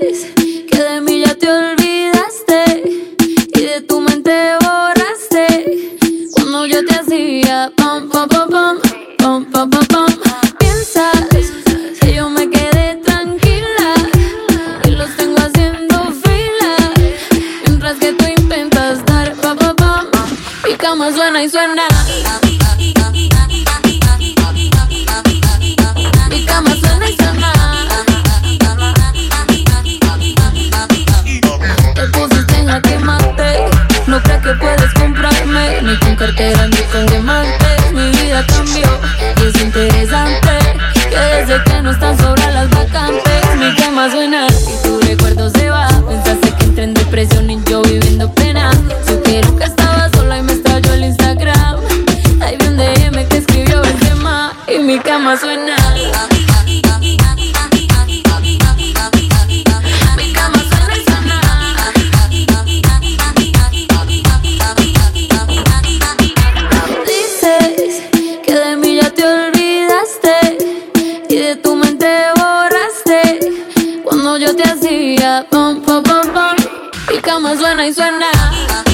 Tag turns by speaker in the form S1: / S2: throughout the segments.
S1: this. cartera suena.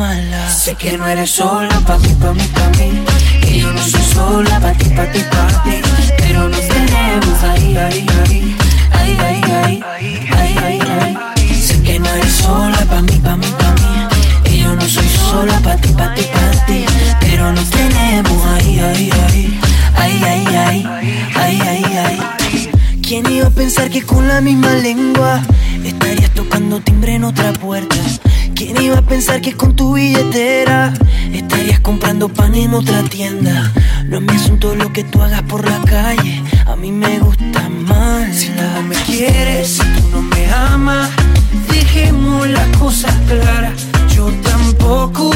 S1: Sé que no eres sola, pa' ti, pa' mí, pa' mí. Que yo no soy sola, pa' ti, pa' ti, pa' ti. Pero nos tenemos ahí, ahí, ahí. Ahí, ahí, ahí. Ahí, ahí, ahí. Sé que no eres sola, pa' mí, pa' mí, pa' mí. Que yo no soy sola, pa' ti, pa' ti, pa' ti. Pero nos tenemos ahí, ahí, ahí. Ay, ay, ay, ay, ay, ay.
S2: ¿Quién iba a pensar que con la misma lengua estarías tocando timbre en otra puerta? ¿Quién iba a pensar que con tu billetera estarías comprando pan en
S3: otra tienda? No es mi asunto lo que tú hagas por la calle, a mí me gusta más. Si tú
S4: me quieres, si tú no me amas, dejemos las cosas claras. Yo tampoco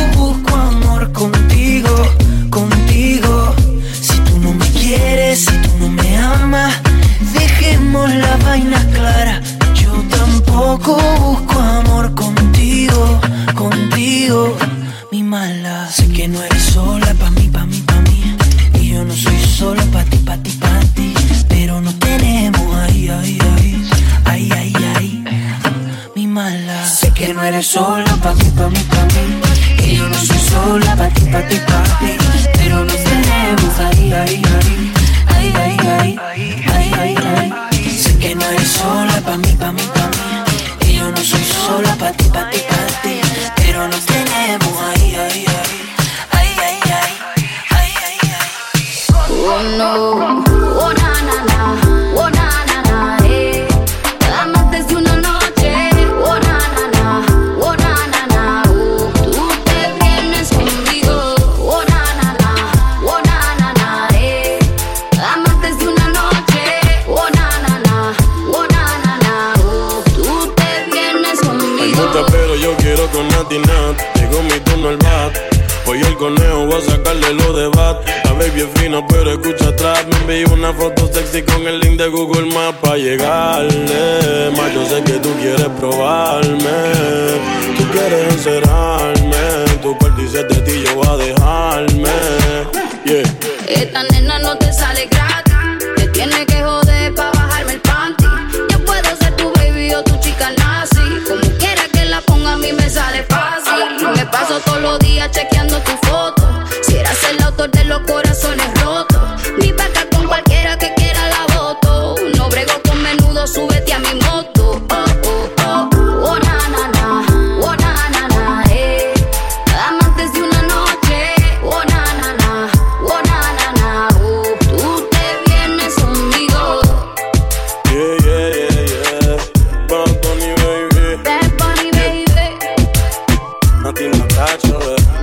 S4: shoulder.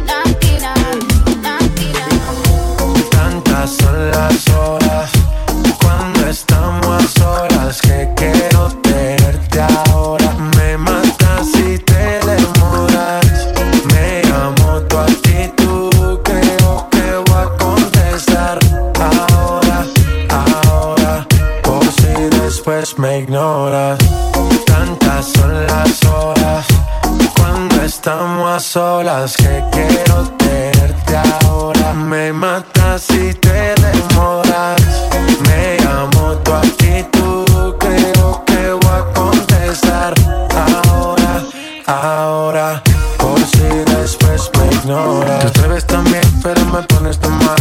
S4: te ves tan bien, pero me pones tan mal.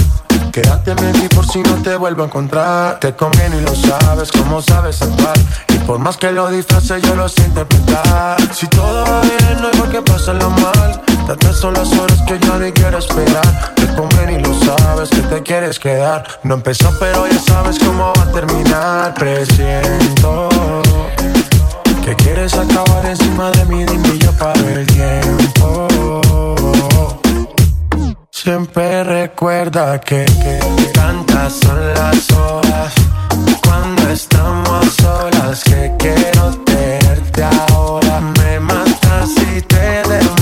S4: Quédate en baby por si no te vuelvo a encontrar. Te conviene y lo sabes, como sabes actuar. Y por más que lo disfrace, yo lo sé interpretar. Si todo va bien, no es porque pasa lo mal. Tantas son las horas que yo ni quiero esperar. Te conviene y lo sabes, que te quieres quedar. No empezó, pero ya sabes cómo va a terminar. Presiento te quieres acabar encima de mí, dime yo paro el tiempo. Siempre recuerda que, que tantas son las horas cuando estamos solas que quiero tenerte ahora. Me matas si te demuestro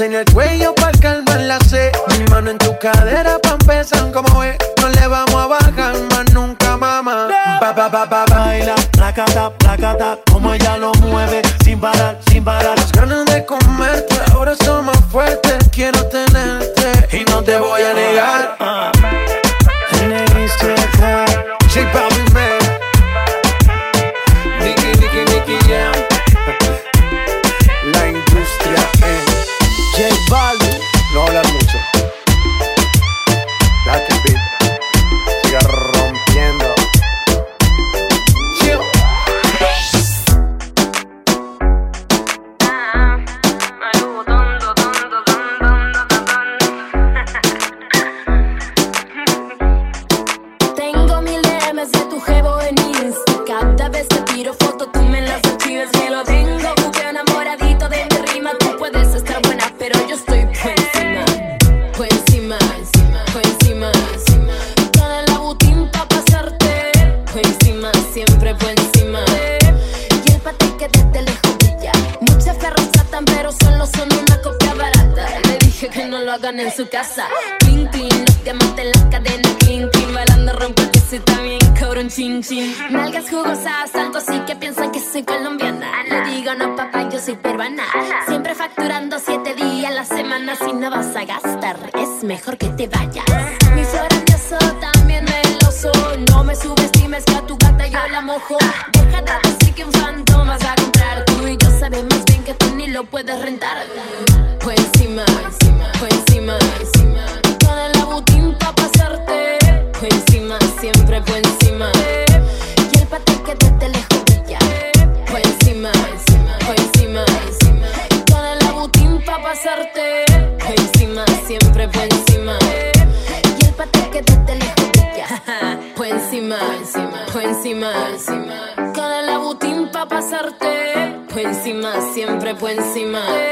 S4: en el cuello pa' calmar la sed. Mi mano en tu cadera pa' empezar como es. No le vamos a bajar más nunca, mamá.
S5: Ba, ba, ba, ba, baila, placata, placata, como ella lo mueve. Sin parar, sin parar.
S4: Las ganas de comerte ahora son más fuertes. Quiero tenerte y no te voy a negar.
S6: Ah, a gastar. Es mejor que te vayas. Mis horas de eso también me lo son. No me subestimes que a tu gata yo la mojo. Deja de decir que un fandom vas a comprar. Tú y yo sabemos bien que tú ni lo puedes rentar. Pues encima, pues encima, pues agua encima.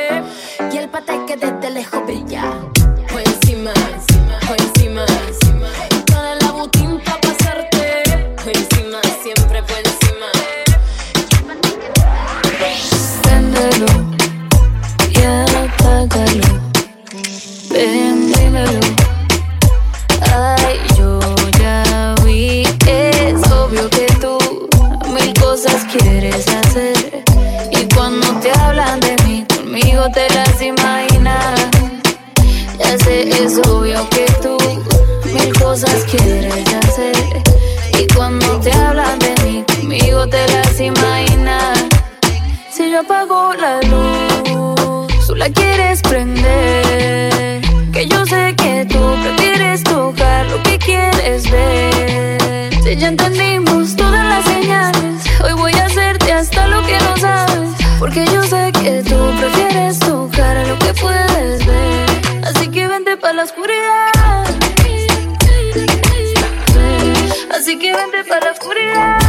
S3: Porque yo sé que tú prefieres tocar a lo que puedes ver. Así que vente para la oscuridad. Así que vente para la oscuridad.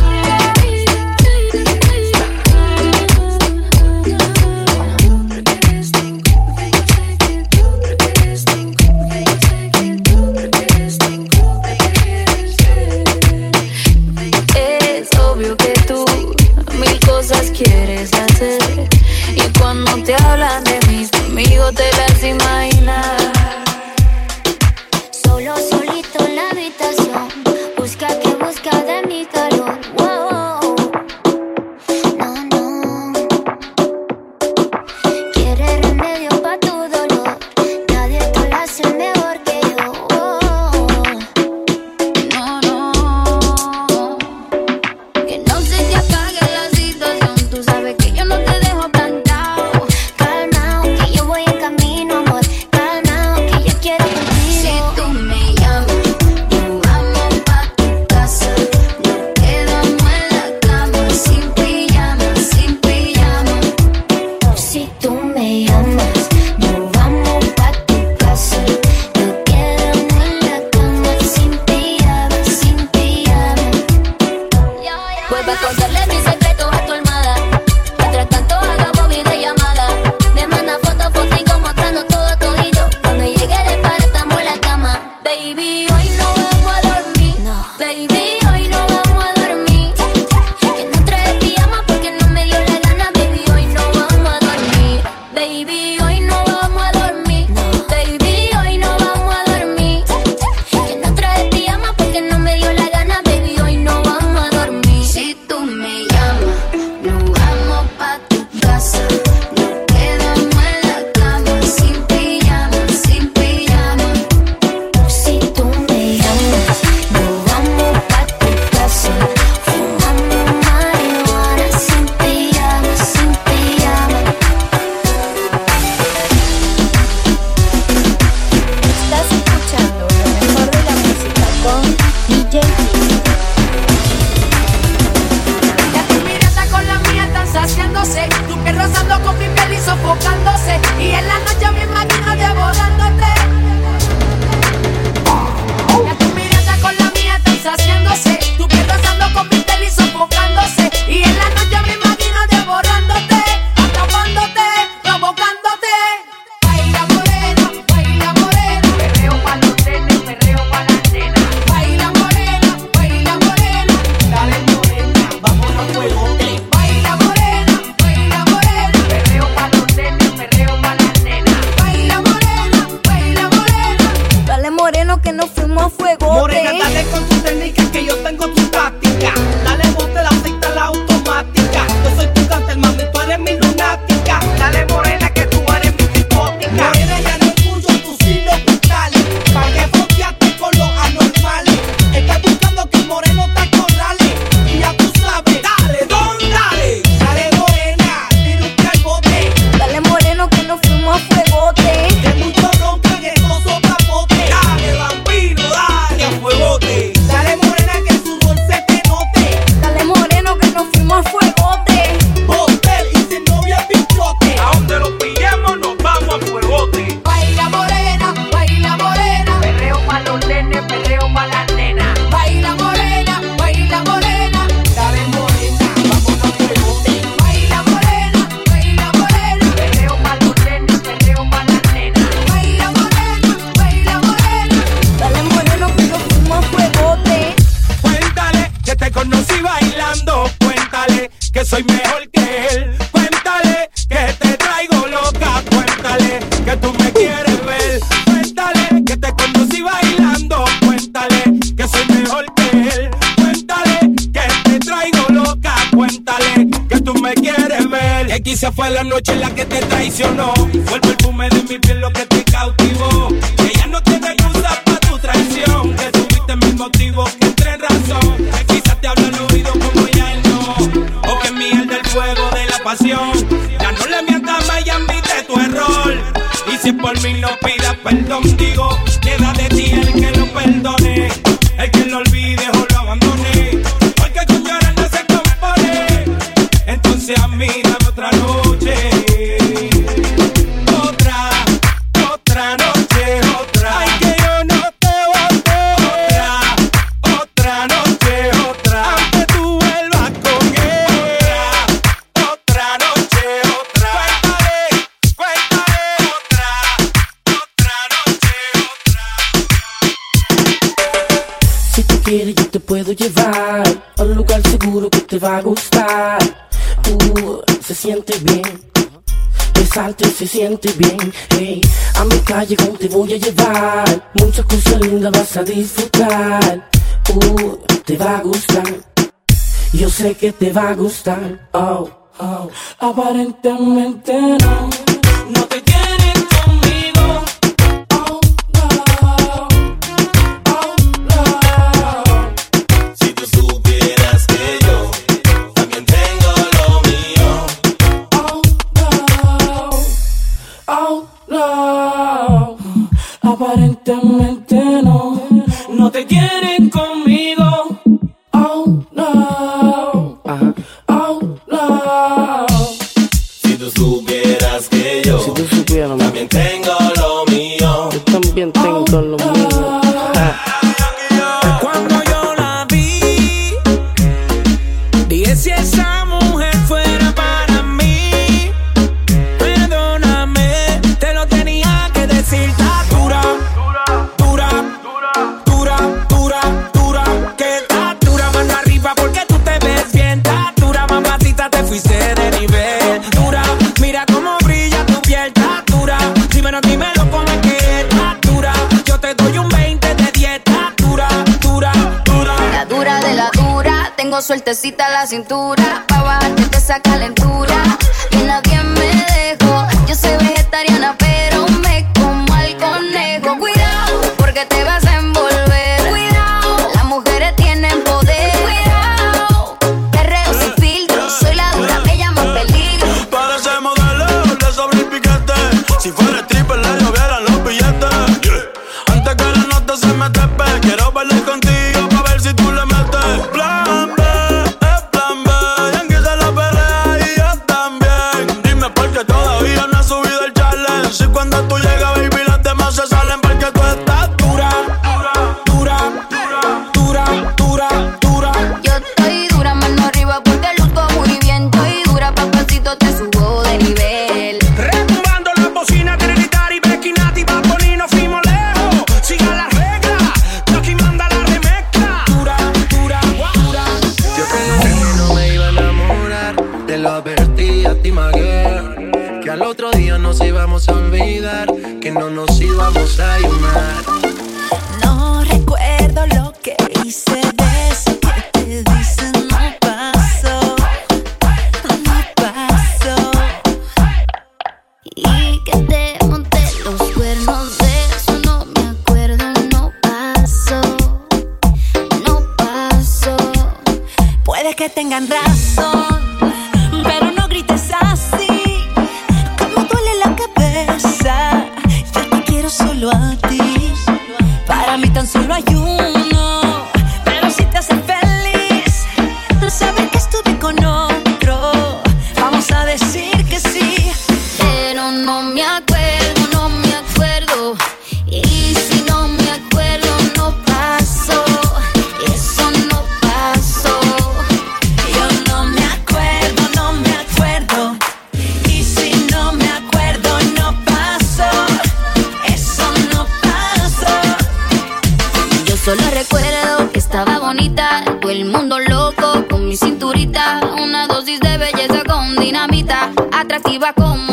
S7: quizá fue la noche la que te traicionó. Fue el perfume de mi piel lo que te cautivó. Que ya no tiene excusa para tu traición. Que tuviste mis motivos, que entre razón. Que quizá te habla el oído como ya él no. O que miel del fuego de la pasión. Ya no le mientas más, ya admite tu error. Y si por mí no pidas perdón, digo, queda de ti
S8: puedo llevar a un lugar seguro que te va a gustar. Uh, se siente bien. Besarte se siente bien, hey. A mi calle con te voy a llevar. Muchas cosas lindas vas a disfrutar. Uh, te va a gustar. Yo sé que te va a gustar. Oh, oh. Aparentemente no, no te
S3: Tamo sueltecita la cintura. Pa' bajarte de esa calentura. Y nadie me dejo. Yo soy vegetariana, pero me como al conejo. Cuidado, porque te
S2: va que
S4: todavía no
S9: ha subido el challenge.
S10: Y cuando tú
S9: llegas que tengan razón. Pero no grites así, como duele la cabeza. Yo te quiero solo a ti. Para mí tan solo hay
S10: un. atractiva como